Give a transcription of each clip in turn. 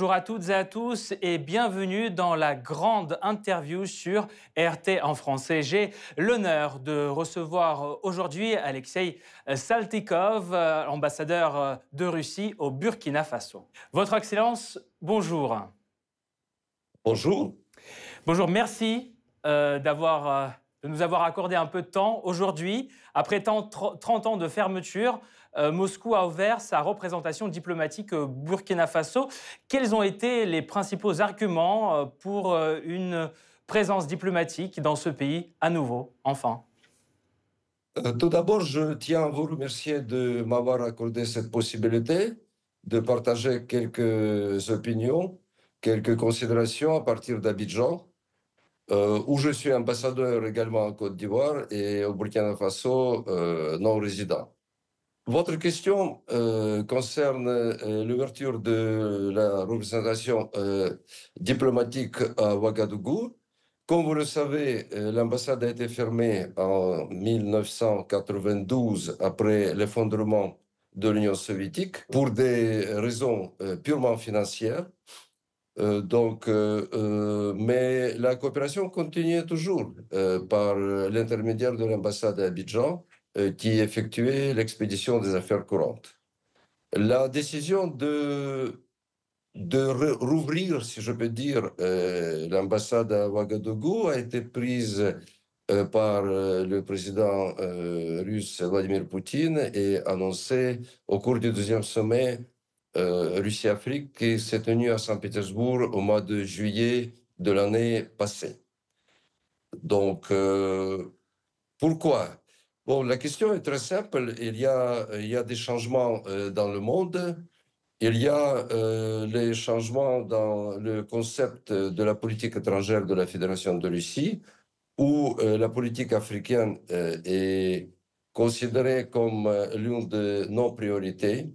Bonjour à toutes et à tous et bienvenue dans la grande interview sur RT en français. J'ai l'honneur de recevoir aujourd'hui Alexei Saltikov, ambassadeur de Russie au Burkina Faso. Votre Excellence, bonjour. Bonjour. Bonjour, merci euh, d'avoir, euh, de nous avoir accordé un peu de temps. Aujourd'hui, après 30 ans de fermeture, euh, Moscou a ouvert sa représentation diplomatique au Burkina Faso. Quels ont été les principaux arguments pour une présence diplomatique dans ce pays à nouveau, enfin? Tout d'abord, je tiens à vous remercier de m'avoir accordé cette possibilité de partager quelques opinions, quelques considérations à partir d'Abidjan euh, où je suis ambassadeur également en Côte d'Ivoire et au Burkina Faso euh, non résident. Votre question euh, concerne l'ouverture de la représentation diplomatique à Ouagadougou. Comme vous le savez, l'ambassade a été fermée en 1992 après l'effondrement de l'Union soviétique pour des raisons purement financières. Euh, donc, euh, euh, mais la coopération continue toujours par l'intermédiaire de l'ambassade d'Abidjan qui effectuait l'expédition des affaires courantes. La décision de, de rouvrir, si je peux dire, l'ambassade à Ouagadougou a été prise par le président russe Vladimir Poutine et annoncée au cours du deuxième sommet euh, Russie-Afrique qui s'est tenue à Saint-Pétersbourg au mois de juillet de l'année passée. Donc, euh, pourquoi Bon, la question est très simple. Il y a, des changements euh, dans le monde. Il y a les changements dans le concept de la politique étrangère de la Fédération de Russie, où la politique africaine est considérée comme l'une de nos priorités.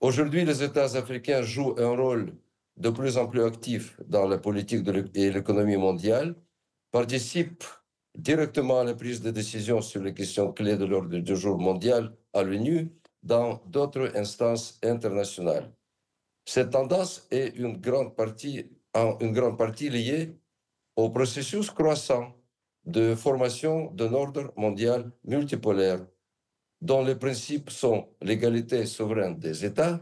Aujourd'hui, les États africains jouent un rôle de plus en plus actif dans la politique et l'économie mondiale, participent directement à la prise de décision sur les questions clés de l'ordre du jour mondial à l'ONU dans d'autres instances internationales. Cette tendance est en une grande partie liée au processus croissant de formation d'un ordre mondial multipolaire dont les principes sont l'égalité souveraine des États,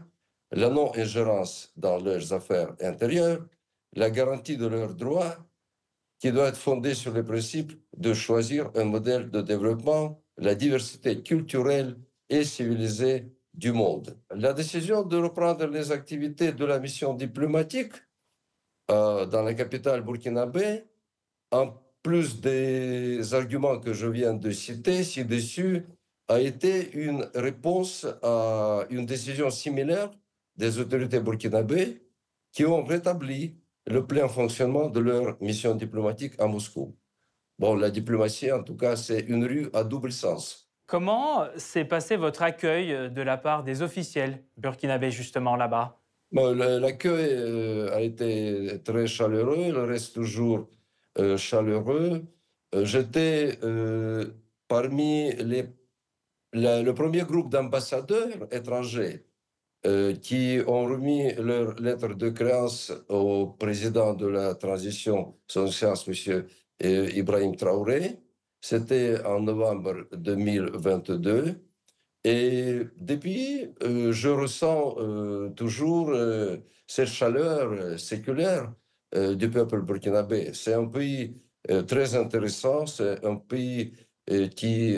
la non-ingérence dans leurs affaires intérieures, la garantie de leurs droits, qui doit être fondée sur le principe de choisir un modèle de développement, la diversité culturelle et civilisée du monde. La décision de reprendre les activités de la mission diplomatique euh, dans la capitale burkinabé, en plus des arguments que je viens de citer ci-dessus, a été une réponse à une décision similaire des autorités burkinabées qui ont rétabli le plein fonctionnement de leur mission diplomatique à Moscou. Bon, la diplomatie, en tout cas, c'est une rue à double sens. Comment s'est passé votre accueil de la part des officiels burkinabés, justement, là-bas? Bon, L'accueil euh, a été très chaleureux, il reste toujours euh, chaleureux. Euh, j'étais parmi les le, premier groupe d'ambassadeurs étrangers euh, qui ont remis leur lettre de créance au président de la transition, son excellence, M. Euh, Ibrahim Traoré, c'était en novembre 2022. Et depuis, euh, je ressens toujours cette chaleur séculaire du peuple burkinabé. C'est un pays très intéressant, c'est un pays qui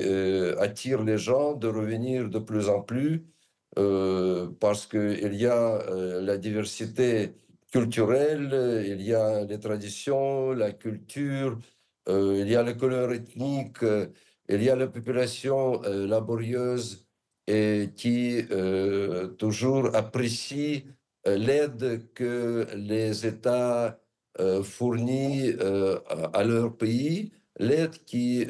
attire les gens de revenir de plus en plus parce qu'il y a euh, la diversité culturelle, il y a les traditions, la culture, il y a les couleurs ethniques, il y a la population laborieuse et qui toujours apprécie l'aide que les États fournissent à leur pays, l'aide qui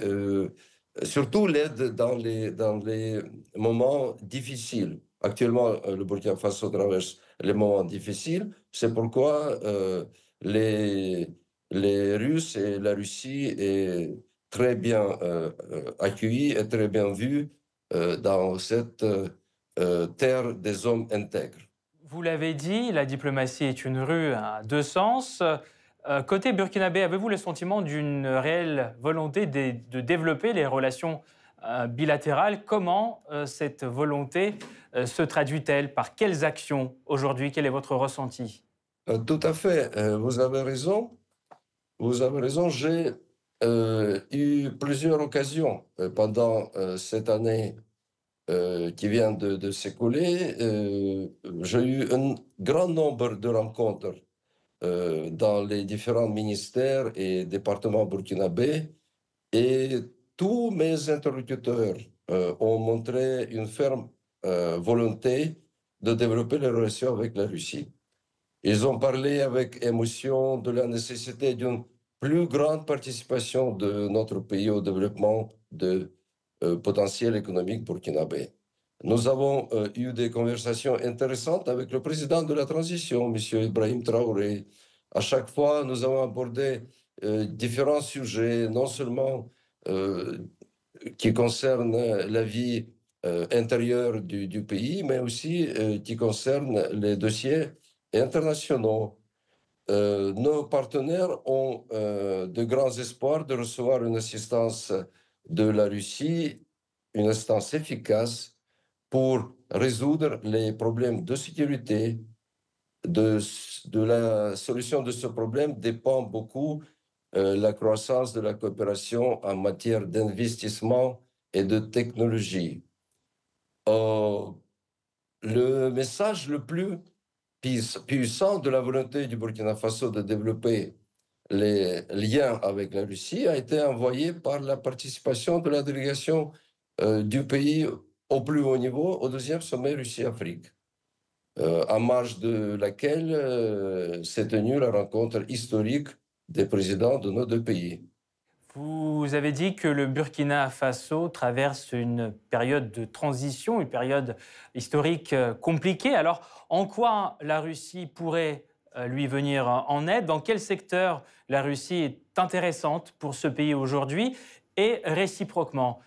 surtout l'aide dans les, dans les moments difficiles. Actuellement, euh, le Burkina Faso traverse les moments difficiles. C'est pourquoi euh, les, Russes et la Russie est très bien euh, accueillis et très bien vus dans cette terre des hommes intègres. Vous l'avez dit, la diplomatie est une rue à deux sens. Euh, côté burkinabé, avez-vous le sentiment d'une réelle volonté de, développer les relations euh, bilatérales? Comment euh, cette volonté se traduit-elle Par quelles actions aujourd'hui? Quel est votre ressenti? Tout à fait. vous avez raison. Vous avez raison. J'ai eu plusieurs occasions pendant cette année qui vient de, de s'écouler. J'ai eu un grand nombre de rencontres euh, dans les différents ministères et départements burkinabés et tous mes interlocuteurs euh, ont montré une ferme euh, volonté de développer les relations avec la Russie. Ils ont parlé avec émotion de la nécessité d'une plus grande participation de notre pays au développement de potentiel économique burkinabé. Nous avons euh, eu des conversations intéressantes avec le président de la transition, M. Ibrahim Traoré. À chaque fois, nous avons abordé euh, différents sujets, non seulement euh, qui concernent la vie intérieure du, du, pays, mais aussi qui concernent les dossiers internationaux. nos partenaires ont de grands espoirs de recevoir une assistance de la Russie, une assistance efficace pour résoudre les problèmes de sécurité. De, la solution de ce problème dépend beaucoup euh, la croissance de la coopération en matière d'investissement et de technologie. Euh, le message le plus puissant de la volonté du Burkina Faso de développer les liens avec la Russie a été envoyé par la participation de la délégation euh, du pays au plus haut niveau au deuxième sommet Russie-Afrique, euh, en marge de laquelle euh, s'est tenue la rencontre historique des présidents de nos deux pays. Vous avez dit que le Burkina Faso traverse une période de transition, une période historique euh, compliquée. Alors, en quoi la Russie pourrait lui venir en aide? Dans quel secteur la Russie est intéressante pour ce pays aujourd'hui? Et réciproquement,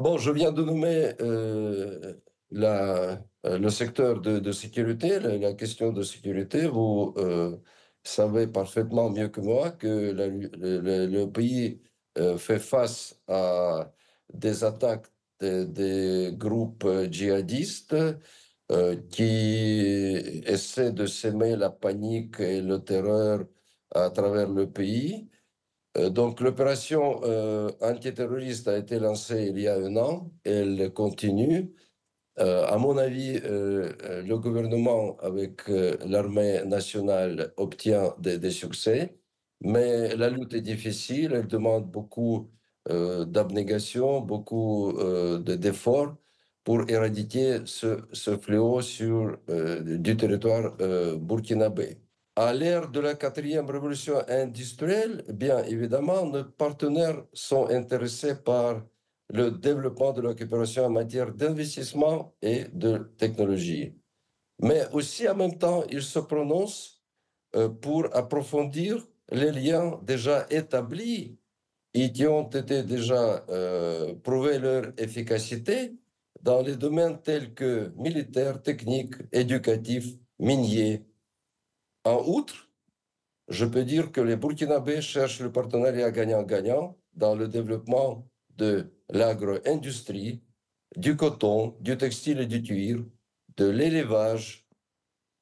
Bon, je viens de nommer euh, euh, le secteur de, sécurité, la, question de sécurité. Vous euh, savez parfaitement mieux que moi que le, pays fait face à des attaques des groupes djihadistes qui essaient de s'aimer la panique et le terreur à travers le pays. Euh, donc l'opération euh, antiterroriste a été lancée il y a un an, elle continue. Euh, à mon avis, le gouvernement avec l'armée nationale obtient des, succès, mais la lutte est difficile, elle demande beaucoup d'abnégation, beaucoup d'efforts pour éradiquer ce, ce fléau sur, du territoire burkinabé. À l'ère de la quatrième révolution industrielle, bien évidemment, nos partenaires sont intéressés par le développement de la coopération en matière d'investissement et de technologie. Mais aussi en même temps, ils se prononcent euh, pour approfondir les liens déjà établis et qui ont été déjà euh, prouvés leur efficacité dans les domaines tels que militaires, techniques, éducatifs, miniers, en outre, je peux dire que les Burkinabés cherchent le partenariat gagnant-gagnant dans le développement de l'agro-industrie, du coton, du textile et du cuir, de l'élevage.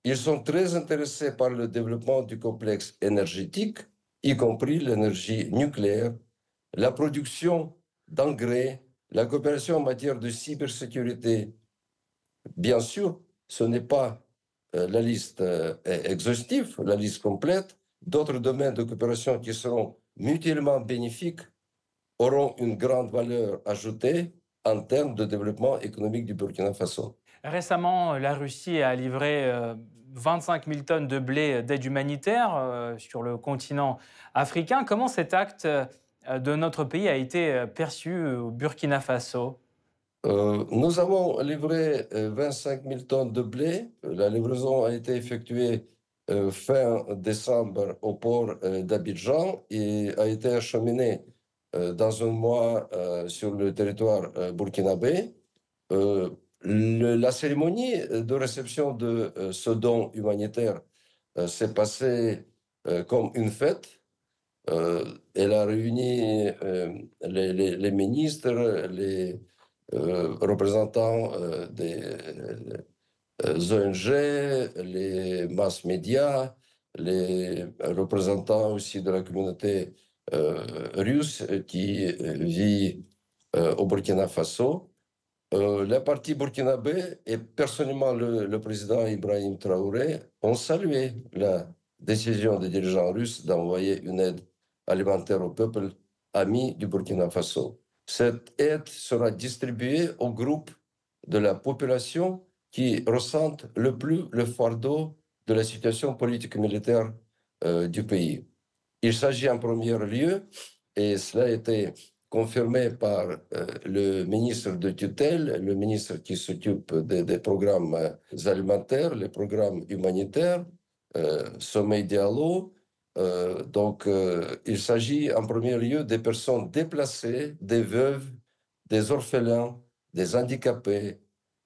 Ils sont très intéressés par le développement du complexe énergétique, y compris l'énergie nucléaire, la production d'engrais, la coopération en matière de cybersécurité. Bien sûr, ce n'est pas euh, la liste euh, exhaustive, la liste complète. D'autres domaines de coopération qui seront mutuellement bénéfiques auront une grande valeur ajoutée en termes de développement économique du Burkina Faso. Récemment, la Russie a livré 25 euh, 000 tonnes de blé d'aide humanitaire sur le continent africain. Comment cet acte de notre pays a été perçu au Burkina Faso? Euh, nous avons livré 25 euh, 000 tonnes de blé. La livraison a été effectuée euh, fin décembre au port d'Abidjan et a été acheminée dans un mois sur le territoire burkinabé. la cérémonie de réception de ce don humanitaire s'est passée comme une fête. elle a réuni les, les, ministres, les représentants des ONG, les mass médias, les représentants aussi de la communauté russe qui vit au Burkina Faso. Euh, la partie burkinabé et personnellement le, président Ibrahim Traoré ont salué la décision des dirigeants russes d'envoyer une aide alimentaire au peuple ami du Burkina Faso. Cette aide sera distribuée aux groupes de la population qui ressentent le plus le fardeau de la situation politique militaire euh, du pays. Il s'agit en premier lieu, et cela a été confirmé par euh, le ministre de tutelle, le ministre qui s'occupe des, programmes euh, alimentaires, les programmes humanitaires, euh, Sommeil Diallo. donc, il s'agit en premier lieu des personnes déplacées, des veuves, des orphelins, des handicapés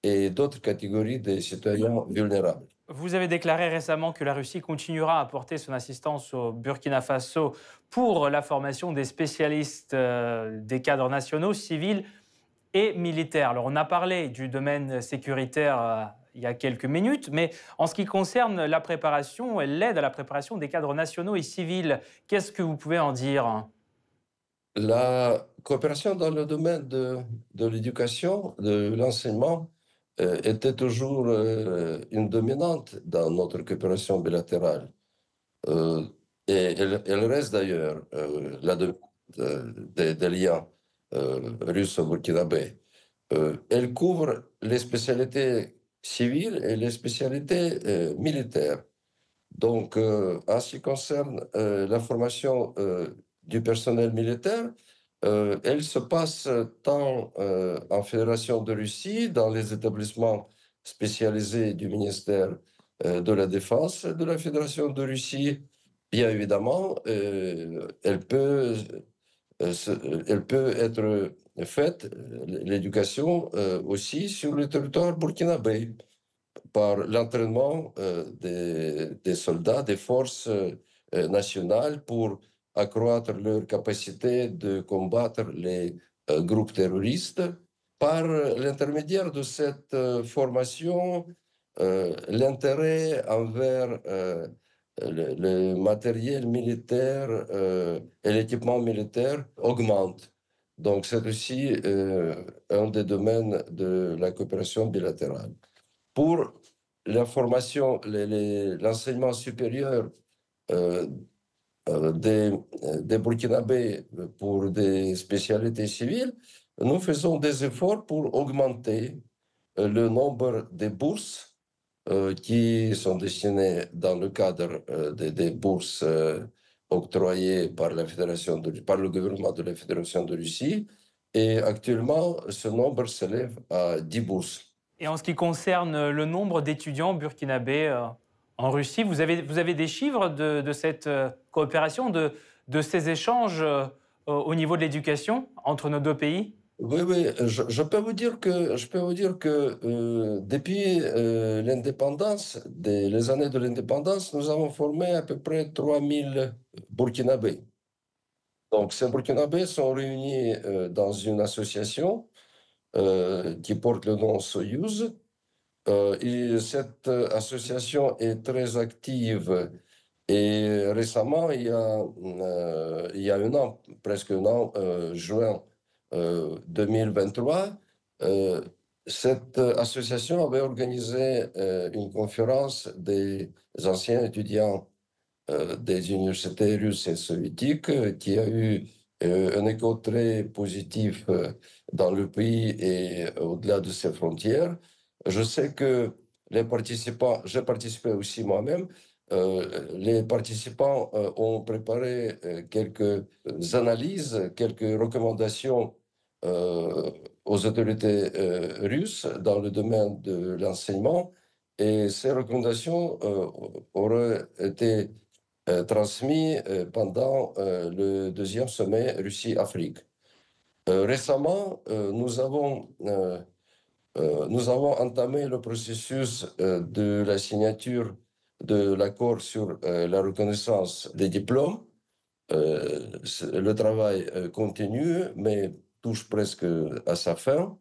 et d'autres catégories de citoyens vulnérables. Vous avez déclaré récemment que la Russie continuera à apporter son assistance au Burkina Faso pour la formation des spécialistes euh, des cadres nationaux, civils et militaires. Alors on a parlé du domaine sécuritaire euh, il y a quelques minutes, mais en ce qui concerne la préparation et l'aide à la préparation des cadres nationaux et civils, qu'est-ce que vous pouvez en dire? La coopération dans le domaine de, l'éducation, de l'enseignement, était toujours euh, une dominante dans notre coopération bilatérale. Euh, et elle, reste d'ailleurs la des, des, liens russo-burkinabés. elle couvre les spécialités civiles et les spécialités militaires. Donc, en ce qui concerne la formation du personnel militaire, euh, elle se passe tant euh, en Fédération de Russie, dans les établissements spécialisés du ministère euh, de la Défense de la Fédération de Russie. Bien évidemment, elle, peut, elle peut être faite, l'éducation aussi, sur le territoire burkinabé, par l'entraînement des, des, soldats, des forces nationales pour accroître leur capacité de combattre les euh, groupes terroristes. Par l'intermédiaire de cette euh, formation, euh, l'intérêt envers le, matériel militaire et l'équipement militaire augmente. Donc c'est aussi un des domaines de la coopération bilatérale. Pour la formation, l'enseignement supérieur des, euh, des Burkinabés pour des spécialités civiles, nous faisons des efforts pour augmenter euh, le nombre de bourses qui sont destinées dans le cadre des, bourses octroyées par, la Fédération par le gouvernement de la Fédération de Russie. Et actuellement, ce nombre s'élève à 10 bourses. Et en ce qui concerne le nombre d'étudiants burkinabés en Russie. Vous avez, vous avez des chiffres de, cette euh, coopération, de, de ces échanges euh, au niveau de l'éducation entre nos deux pays? Oui, oui, je, peux vous dire que, je peux vous dire que euh, depuis l'indépendance, les années de l'indépendance, nous avons formé à peu près 3000 Burkinabés. Donc, ces Burkinabés sont réunis dans une association qui porte le nom Soyuz, euh, et cette euh, association est très active. Et récemment, il y a, euh, il y a un an, presque un an, juin 2023, cette association avait organisé une conférence des anciens étudiants des universités russes et soviétiques qui a eu un écho très positif dans le pays et au-delà de ses frontières. Je sais que les participants, j'ai participé aussi moi-même, euh, les participants euh, ont préparé euh, quelques analyses, quelques recommandations aux autorités russes dans le domaine de l'enseignement. Et ces recommandations auraient été transmises pendant le deuxième sommet Russie-Afrique. récemment, nous avons nous avons entamé le processus de la signature de l'accord sur la reconnaissance des diplômes. le travail continue, mais touche presque à sa fin.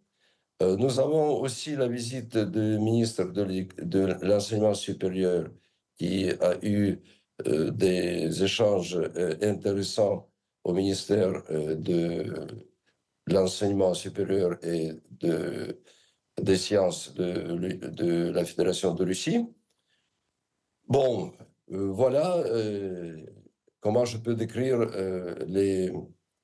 Nous avons aussi la visite du ministre de l'enseignement supérieur qui a eu des échanges intéressants au ministère de l'enseignement supérieur et de, des sciences de, la Fédération de Russie. Bon, voilà comment je peux décrire les,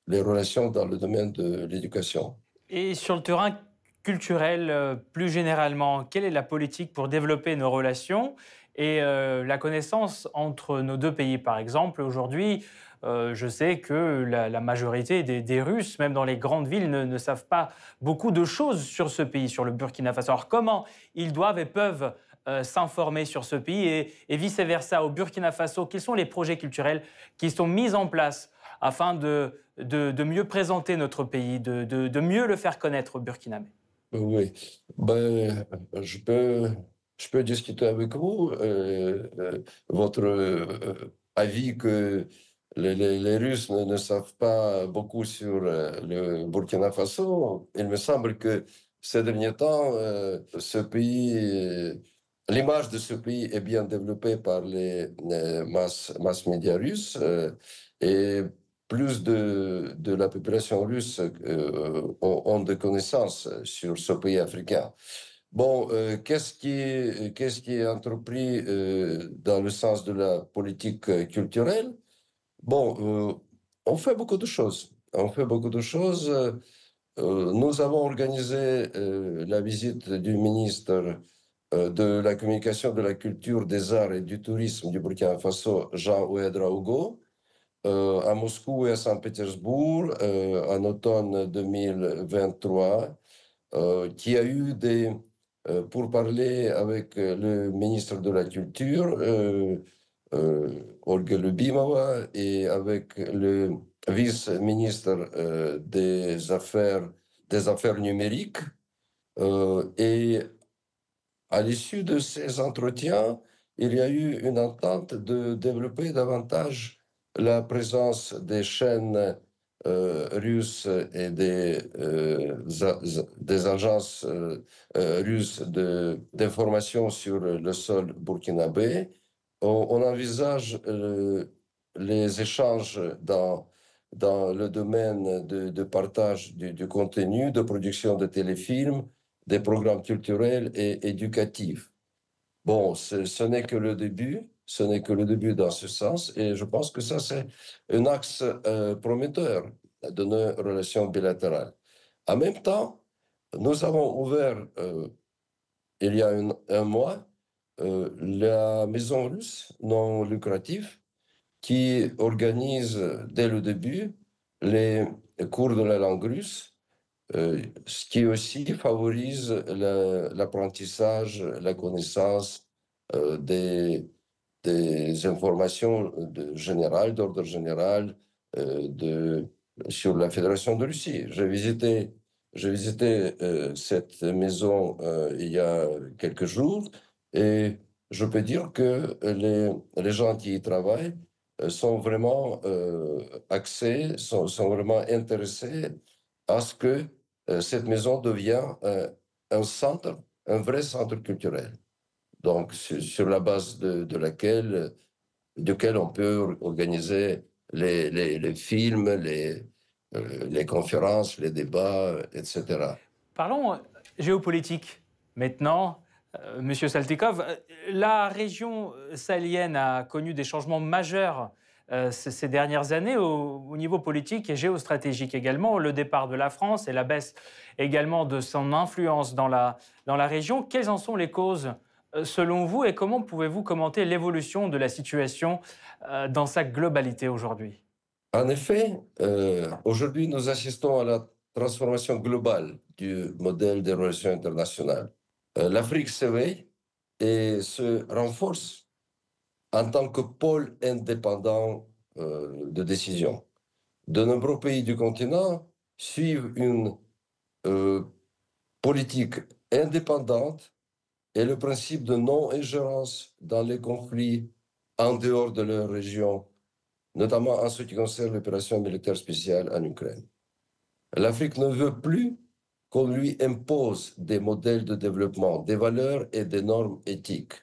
les relations dans le domaine de l'éducation. Et sur le terrain culturel, euh, plus généralement, quelle est la politique pour développer nos relations et euh, la connaissance entre nos deux pays, par exemple Aujourd'hui, euh, je sais que la, majorité des, Russes, même dans les grandes villes, ne, savent pas beaucoup de choses sur ce pays, sur le Burkina Faso. Alors comment ils doivent et peuvent s'informer sur ce pays et, vice-versa au Burkina Faso? Quels sont les projets culturels qui sont mis en place afin de, mieux présenter notre pays, de, mieux le faire connaître au Burkina Oui, ben, je, peux, je peux discuter avec vous. Euh, euh, votre euh, avis que les, Russes ne, savent pas beaucoup sur le Burkina Faso, il me semble que ces derniers temps, ce pays L'image de ce pays est bien développée par les, mass, mass médias russes et plus de, la population russe euh, ont, des connaissances sur ce pays africain. Bon, euh, qu'est-ce qui, qu'est-ce qui est entrepris euh, dans le sens de la politique culturelle? Bon, on fait beaucoup de choses. On fait beaucoup de choses. nous avons organisé la visite du ministre de la communication, de la culture, des arts et du tourisme du Burkina Faso, Jean Ouedraogo, euh, à Moscou et à Saint-Pétersbourg euh, en automne 2023, euh, qui a eu des pour parler avec le ministre de la Culture, Olga Lubimova, et avec le vice-ministre des Affaires, des Affaires numériques. et à l'issue de ces entretiens, il y a eu une entente de développer davantage la présence des chaînes euh, russes et des, euh, des agences euh, russes d'information sur le sol burkinabé, on, on envisage les échanges dans, dans le domaine de, partage du, du, contenu, de production de téléfilms, des programmes culturels et éducatifs. Bon, ce n'est que le début ce n'est que le début dans ce sens. Et je pense que ça, c'est un axe euh, prometteur de nos relations bilatérales. En même temps, nous avons ouvert, euh, il y a un, mois, euh, la maison russe non lucrative qui organise dès le début les cours de la langue russe, ce qui aussi favorise l'apprentissage, la, connaissance des des informations générales, d'ordre général, euh, sur la Fédération de Russie. J'ai visité, euh, cette maison euh, il y a quelques jours et je peux dire que les, gens qui y travaillent sont vraiment axés, sont, sont, vraiment intéressés à ce que cette maison devienne un centre, un vrai centre culturel donc sur, la base de, laquelle, duquel on peut organiser les, films, les, euh, les conférences, les débats, etc. Parlons euh, géopolitique maintenant. Euh, Monsieur Saltikov, la région sahélienne a connu des changements majeurs ces dernières années au, au, niveau politique et géostratégique également, le départ de la France et la baisse également de son influence dans la, dans la région. Quelles en sont les causes selon vous et comment pouvez-vous commenter l'évolution de la situation euh, dans sa globalité aujourd'hui? En effet, euh, aujourd'hui, nous assistons à la transformation globale du modèle des relations internationales. L'Afrique s'éveille et se renforce en tant que pôle indépendant de décision. De nombreux pays du continent suivent une politique indépendante et le principe de non-ingérence dans les conflits en dehors de leur région, notamment en ce qui concerne l'opération militaire spéciale en Ukraine. L'Afrique ne veut plus qu'on lui impose des modèles de développement, des valeurs et des normes éthiques.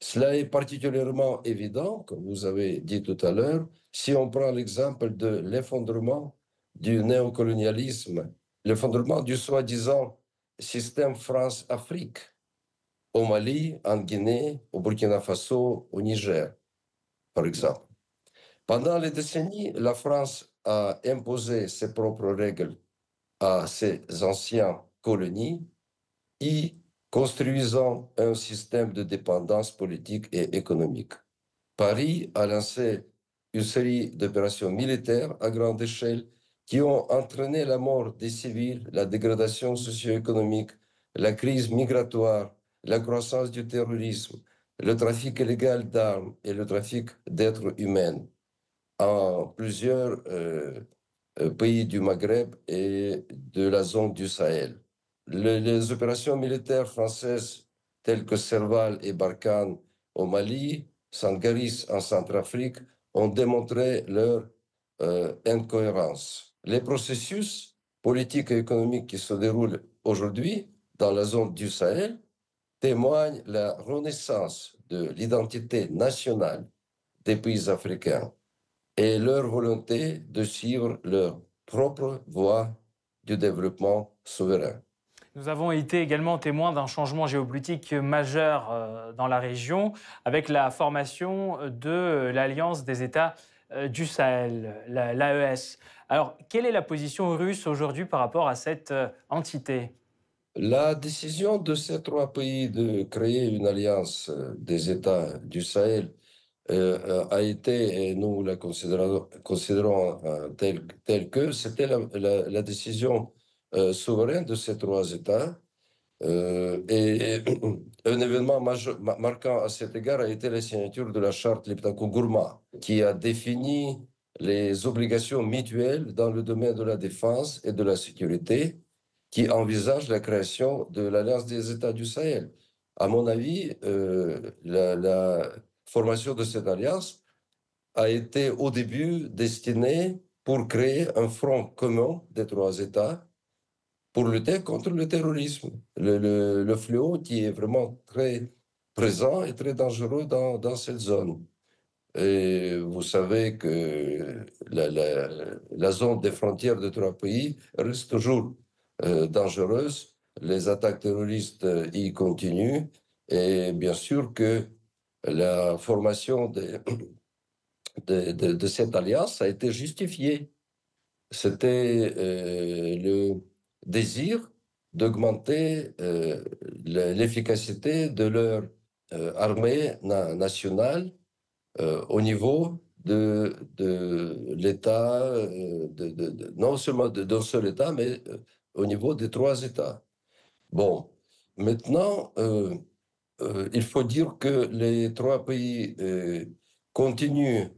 Cela est particulièrement évident, comme vous avez dit tout à l'heure, si on prend l'exemple de l'effondrement du néocolonialisme, l'effondrement du soi-disant système France-Afrique au Mali, en Guinée, au Burkina Faso, au Niger, par exemple. Pendant les décennies, la France a imposé ses propres règles à ses anciennes colonies, y construisant un système de dépendance politique et économique. Paris a lancé une série d'opérations militaires à grande échelle qui ont entraîné la mort des civils, la dégradation socio-économique, la crise migratoire, la croissance du terrorisme, le trafic illégal d'armes et le trafic d'êtres humains en plusieurs euh, euh, pays du Maghreb et de la zone du Sahel. les opérations militaires françaises telles que Serval et Barkhane au Mali, Sangaris en Centrafrique ont démontré leur euh, incohérence. Les processus politiques et économiques qui se déroulent aujourd'hui dans la zone du Sahel témoigne la renaissance de l'identité nationale des pays africains et leur volonté de suivre leur propre voie du développement souverain. Nous avons été également témoins d'un changement géopolitique majeur euh, dans la région avec la formation de l'Alliance des États euh, du Sahel, l'AES. Alors, quelle est la position russe aujourd'hui par rapport à cette euh, entité? La décision de ces trois pays de créer une alliance euh, des États du Sahel euh, euh, a été, et nous la considérons, telle, que, c'était la, décision souveraine de ces trois États. et un événement marquant à cet égard a été la signature de la charte Liptako-Gourma, qui a défini les obligations mutuelles dans le domaine de la défense et de la sécurité qui envisage la création de l'Alliance des États du Sahel. À mon avis, euh, la, formation de cette alliance a été au début destinée pour créer un front commun des trois États pour lutter contre le terrorisme, le, fléau qui est vraiment très présent et très dangereux dans, cette zone. Et vous savez que la, la, la, zone des frontières de trois pays reste toujours euh, dangereuse. Les attaques terroristes euh, y continuent. Et bien sûr que la formation de, de, cette alliance a été justifiée. C'était euh, le désir d'augmenter l'efficacité de leur armée nationale au niveau de, l'État, non seulement d'un seul État, mais au niveau des trois États. Bon, maintenant, euh, euh, il faut dire que les trois pays euh, continuent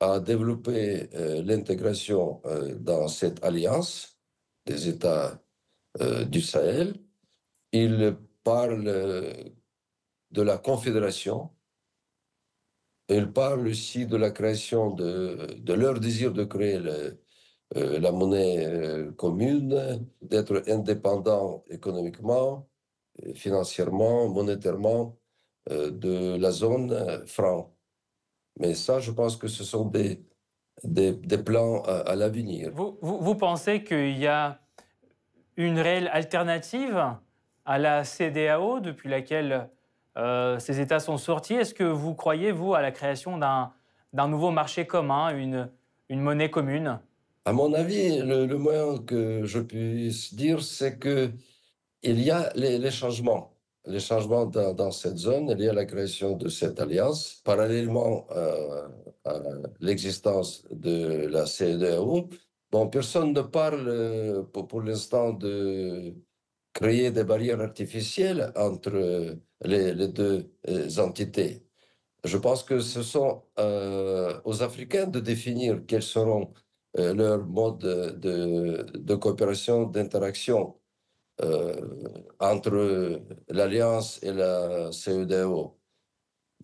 à développer l'intégration dans cette alliance des États du Sahel. Ils parlent de la confédération. Ils parlent aussi de la création de, de leur désir de créer le, euh, la monnaie euh, commune, d'être indépendant économiquement, financièrement, monétairement euh, de la zone franc. Mais ça, je pense que ce sont des, des, plans à, l'avenir. Vous, vous, pensez qu'il y a une réelle alternative à la CDAO depuis laquelle ces États sont sortis? Est-ce que vous croyez, vous, à la création d'un nouveau marché commun, une, une monnaie commune? À mon avis, le, moyen que je puisse dire, c'est que il y a les, changements. Les changements dans, cette zone, il y a la création de cette alliance. Parallèlement euh, à l'existence de la CEDEAO, bon, personne ne parle euh, pour, l'instant de créer des barrières artificielles entre les, deux euh, entités. Je pense que ce sont aux Africains de définir quels seront euh, leur mode de, de coopération, d'interaction. entre l'Alliance et la CEDEO.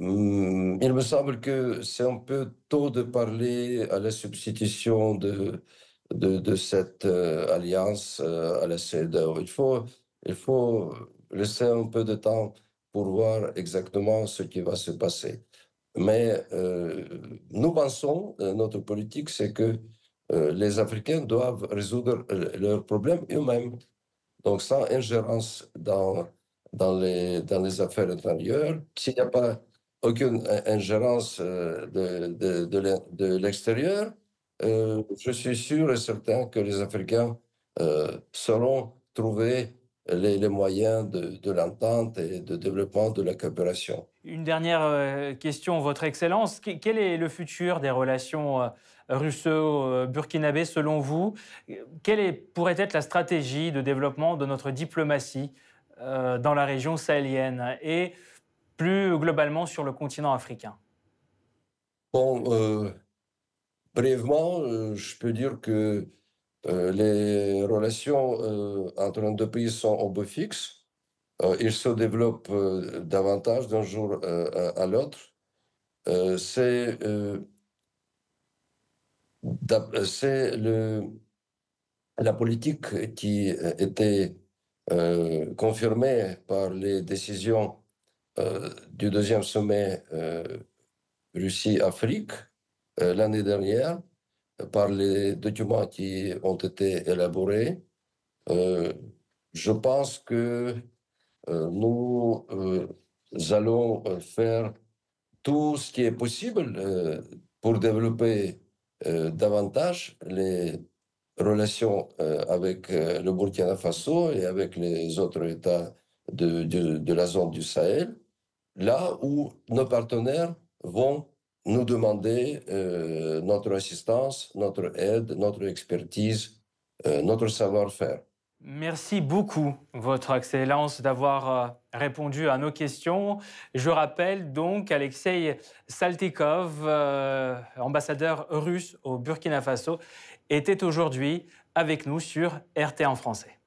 Hmm, il me semble que c'est un peu tôt de parler à la substitution de, de, cette alliance à la CEDEO. Il faut, il faut laisser un peu de temps pour voir exactement ce qui va se passer. Mais euh, nous pensons, euh, notre politique, c'est que euh, les Africains doivent résoudre leurs problèmes eux-mêmes. Donc, sans ingérence dans, dans, les, dans les affaires intérieures, s'il n'y a pas aucune ingérence de, de, de l'extérieur, je suis sûr et certain que les Africains sauront trouver les, moyens de, l'entente et de développement de la coopération. Une dernière euh, question, Votre Excellence. Quel est le futur des relations euh, russo-burkinabées selon vous Quelle pourrait être la stratégie de développement de notre diplomatie euh, dans la région sahélienne et plus globalement sur le continent africain? Bon, brièvement, je peux dire que euh, les relations euh, entre les deux pays sont au beau fixe. Euh, ils se développent davantage d'un jour à l'autre. c'est c'est la politique qui était confirmée par les décisions du deuxième sommet Russie-Afrique l'année dernière par les documents qui ont été élaborés. Euh, je pense que euh, nous euh, allons faire tout ce qui est possible pour développer davantage les relations avec le Burkina Faso et avec les autres États de, de, de la zone du Sahel, là où nos partenaires vont nous demander euh, notre assistance, notre aide, notre expertise, euh, notre savoir-faire. Merci beaucoup, Votre Excellence, d'avoir euh, répondu à nos questions. Je rappelle donc Alexei Saltikov, ambassadeur russe au Burkina Faso, était aujourd'hui avec nous sur RT en français.